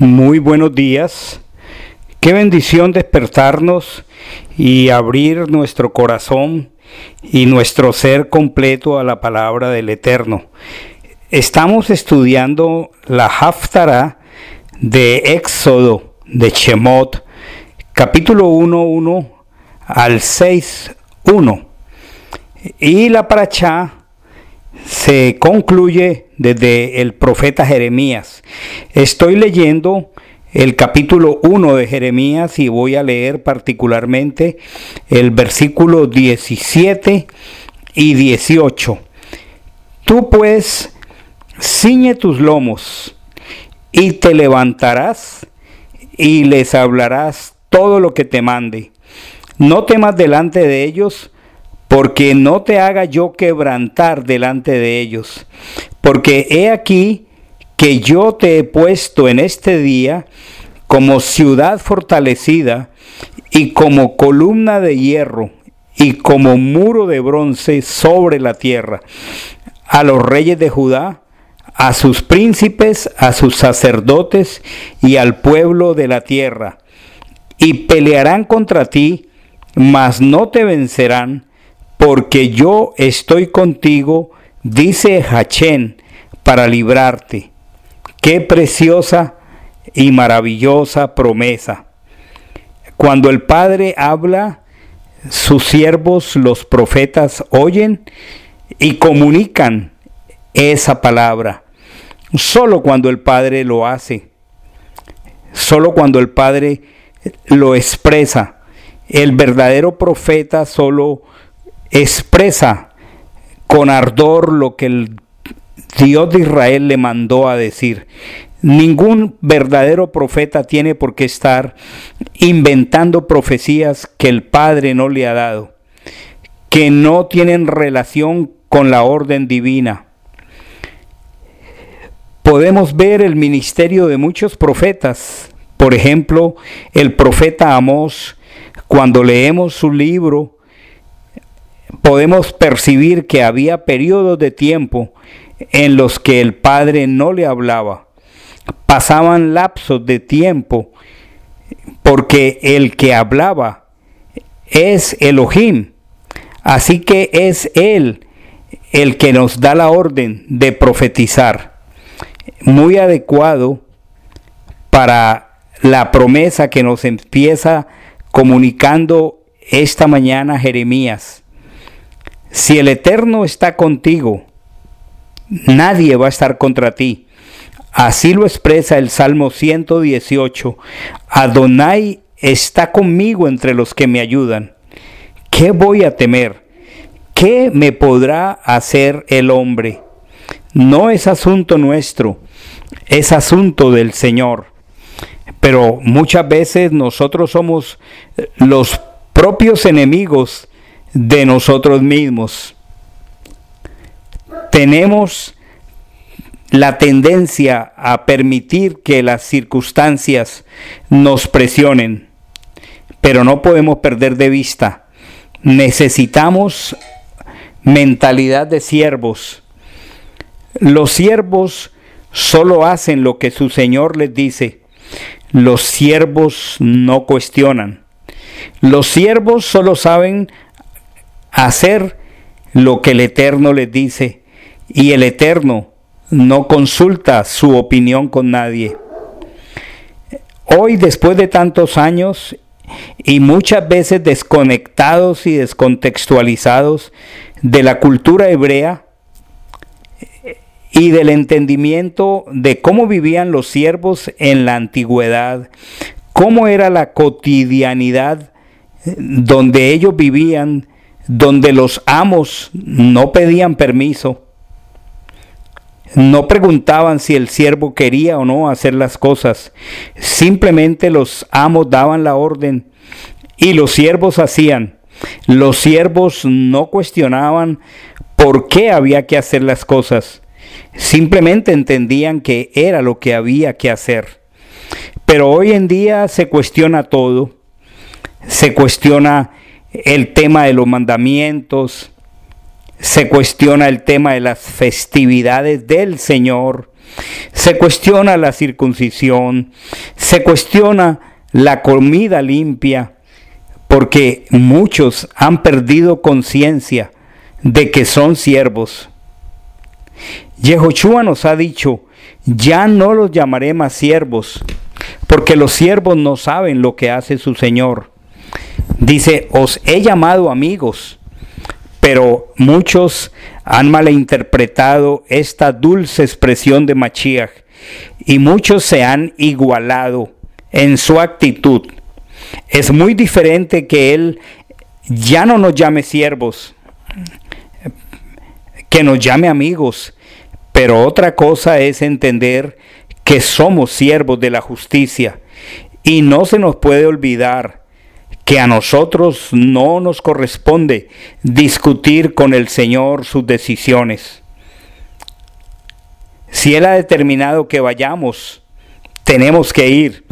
Muy buenos días. Qué bendición despertarnos y abrir nuestro corazón y nuestro ser completo a la palabra del Eterno. Estamos estudiando la Haftarah de Éxodo de Shemot, capítulo 1, 1 al 6, 1. Y la Parachá se concluye desde el profeta Jeremías. Estoy leyendo el capítulo 1 de Jeremías y voy a leer particularmente el versículo 17 y 18. Tú pues ciñe tus lomos y te levantarás y les hablarás todo lo que te mande. No temas delante de ellos, porque no te haga yo quebrantar delante de ellos. Porque he aquí que yo te he puesto en este día como ciudad fortalecida y como columna de hierro y como muro de bronce sobre la tierra. A los reyes de Judá, a sus príncipes, a sus sacerdotes y al pueblo de la tierra. Y pelearán contra ti, mas no te vencerán porque yo estoy contigo, dice Hachén, para librarte. Qué preciosa y maravillosa promesa. Cuando el Padre habla, sus siervos, los profetas, oyen y comunican esa palabra. Solo cuando el Padre lo hace, solo cuando el Padre lo expresa. El verdadero profeta solo expresa con ardor lo que el Dios de Israel le mandó a decir. Ningún verdadero profeta tiene por qué estar inventando profecías que el Padre no le ha dado, que no tienen relación con la orden divina. Podemos ver el ministerio de muchos profetas, por ejemplo, el profeta Amós, cuando leemos su libro, podemos percibir que había periodos de tiempo en los que el Padre no le hablaba. Pasaban lapsos de tiempo porque el que hablaba es Elohim. Así que es Él el que nos da la orden de profetizar. Muy adecuado para la promesa que nos empieza comunicando esta mañana Jeremías. Si el Eterno está contigo, nadie va a estar contra ti. Así lo expresa el Salmo 118. Adonai está conmigo entre los que me ayudan. ¿Qué voy a temer? ¿Qué me podrá hacer el hombre? No es asunto nuestro, es asunto del Señor. Pero muchas veces nosotros somos los propios enemigos de nosotros mismos. Tenemos la tendencia a permitir que las circunstancias nos presionen, pero no podemos perder de vista. Necesitamos mentalidad de siervos. Los siervos solo hacen lo que su Señor les dice. Los siervos no cuestionan. Los siervos solo saben hacer lo que el Eterno les dice y el Eterno no consulta su opinión con nadie. Hoy, después de tantos años y muchas veces desconectados y descontextualizados de la cultura hebrea y del entendimiento de cómo vivían los siervos en la antigüedad, cómo era la cotidianidad donde ellos vivían donde los amos no pedían permiso, no preguntaban si el siervo quería o no hacer las cosas, simplemente los amos daban la orden y los siervos hacían. Los siervos no cuestionaban por qué había que hacer las cosas, simplemente entendían que era lo que había que hacer. Pero hoy en día se cuestiona todo, se cuestiona el tema de los mandamientos, se cuestiona el tema de las festividades del Señor, Se cuestiona la circuncisión, se cuestiona la comida limpia, porque muchos han perdido conciencia de que son siervos. Yehoshua nos ha dicho, ya no los llamaré más siervos, porque los siervos no saben lo que hace su Señor. Dice, os he llamado amigos, pero muchos han malinterpretado esta dulce expresión de Machiach y muchos se han igualado en su actitud. Es muy diferente que Él ya no nos llame siervos, que nos llame amigos, pero otra cosa es entender que somos siervos de la justicia y no se nos puede olvidar que a nosotros no nos corresponde discutir con el Señor sus decisiones. Si Él ha determinado que vayamos, tenemos que ir.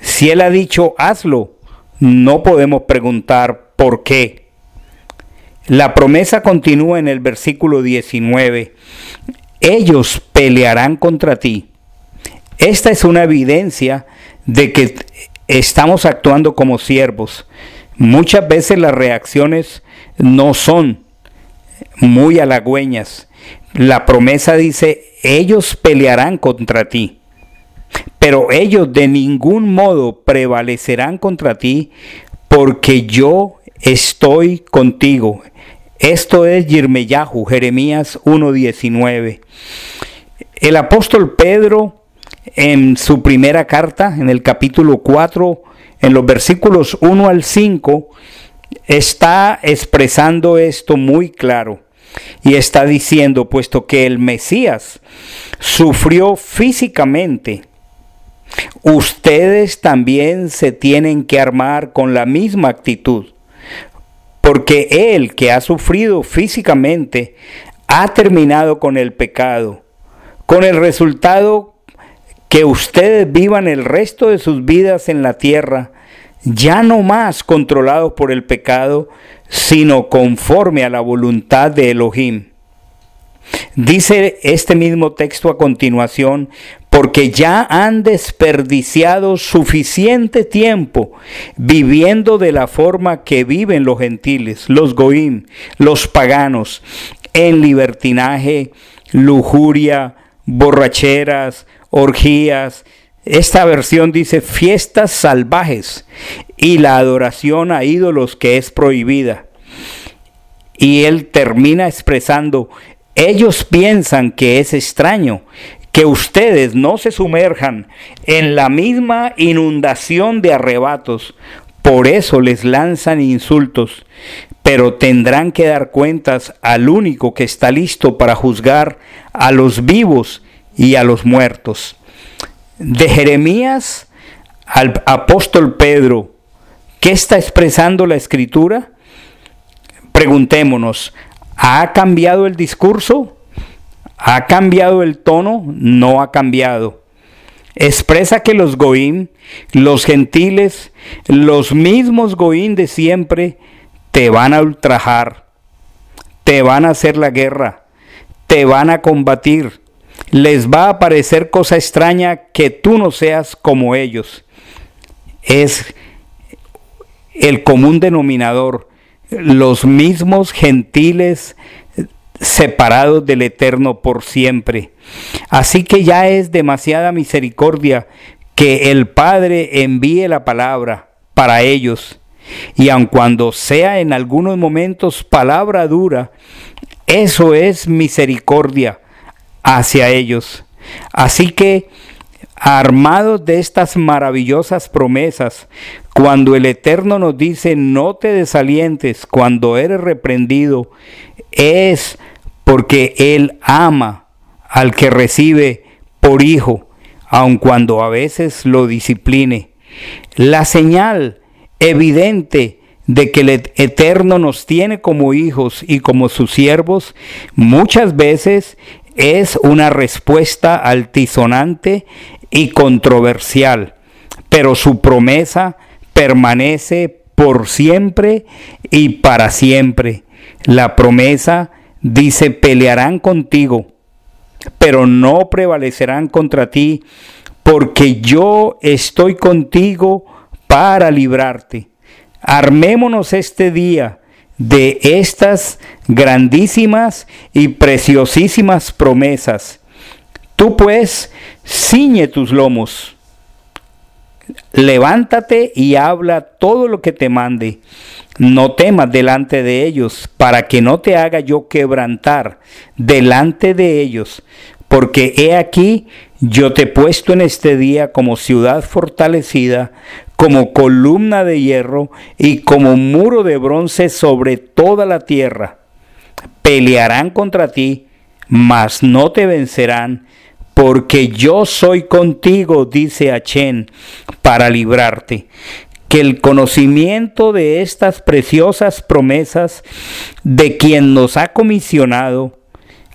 Si Él ha dicho hazlo, no podemos preguntar por qué. La promesa continúa en el versículo 19. Ellos pelearán contra ti. Esta es una evidencia de que estamos actuando como siervos. Muchas veces las reacciones no son muy halagüeñas. La promesa dice, ellos pelearán contra ti, pero ellos de ningún modo prevalecerán contra ti porque yo estoy contigo. Esto es Yirmeyahu, Jeremías 1.19. El apóstol Pedro en su primera carta, en el capítulo 4, en los versículos 1 al 5, está expresando esto muy claro y está diciendo, puesto que el Mesías sufrió físicamente, ustedes también se tienen que armar con la misma actitud, porque Él que ha sufrido físicamente ha terminado con el pecado, con el resultado que ustedes vivan el resto de sus vidas en la tierra, ya no más controlados por el pecado, sino conforme a la voluntad de Elohim. Dice este mismo texto a continuación, porque ya han desperdiciado suficiente tiempo viviendo de la forma que viven los gentiles, los goim, los paganos, en libertinaje, lujuria, borracheras, orgías. Esta versión dice fiestas salvajes y la adoración a ídolos que es prohibida. Y él termina expresando, ellos piensan que es extraño que ustedes no se sumerjan en la misma inundación de arrebatos, por eso les lanzan insultos, pero tendrán que dar cuentas al único que está listo para juzgar a los vivos y a los muertos. De Jeremías al apóstol Pedro, ¿qué está expresando la escritura? Preguntémonos, ¿ha cambiado el discurso? ¿Ha cambiado el tono? No ha cambiado. Expresa que los goín, los gentiles, los mismos goín de siempre, te van a ultrajar, te van a hacer la guerra, te van a combatir, les va a parecer cosa extraña que tú no seas como ellos. Es el común denominador, los mismos gentiles separados del Eterno por siempre. Así que ya es demasiada misericordia que el Padre envíe la palabra para ellos. Y aun cuando sea en algunos momentos palabra dura, eso es misericordia hacia ellos. Así que, armados de estas maravillosas promesas, cuando el Eterno nos dice, no te desalientes cuando eres reprendido, es porque Él ama al que recibe por hijo, aun cuando a veces lo discipline. La señal evidente de que el Eterno nos tiene como hijos y como sus siervos, muchas veces es una respuesta altisonante y controversial, pero su promesa permanece por siempre y para siempre. La promesa dice, pelearán contigo, pero no prevalecerán contra ti, porque yo estoy contigo para librarte. Armémonos este día de estas grandísimas y preciosísimas promesas. Tú pues ciñe tus lomos, levántate y habla todo lo que te mande. No temas delante de ellos, para que no te haga yo quebrantar delante de ellos, porque he aquí yo te he puesto en este día como ciudad fortalecida, como columna de hierro y como muro de bronce sobre toda la tierra. Pelearán contra ti, mas no te vencerán, porque yo soy contigo, dice Achen, para librarte. Que el conocimiento de estas preciosas promesas de quien nos ha comisionado,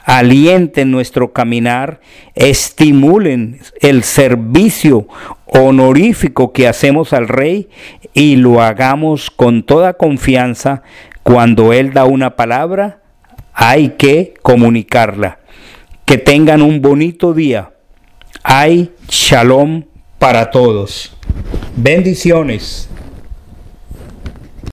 alienten nuestro caminar, estimulen el servicio honorífico que hacemos al Rey y lo hagamos con toda confianza. Cuando Él da una palabra, hay que comunicarla. Que tengan un bonito día. Hay shalom para todos. Bendiciones.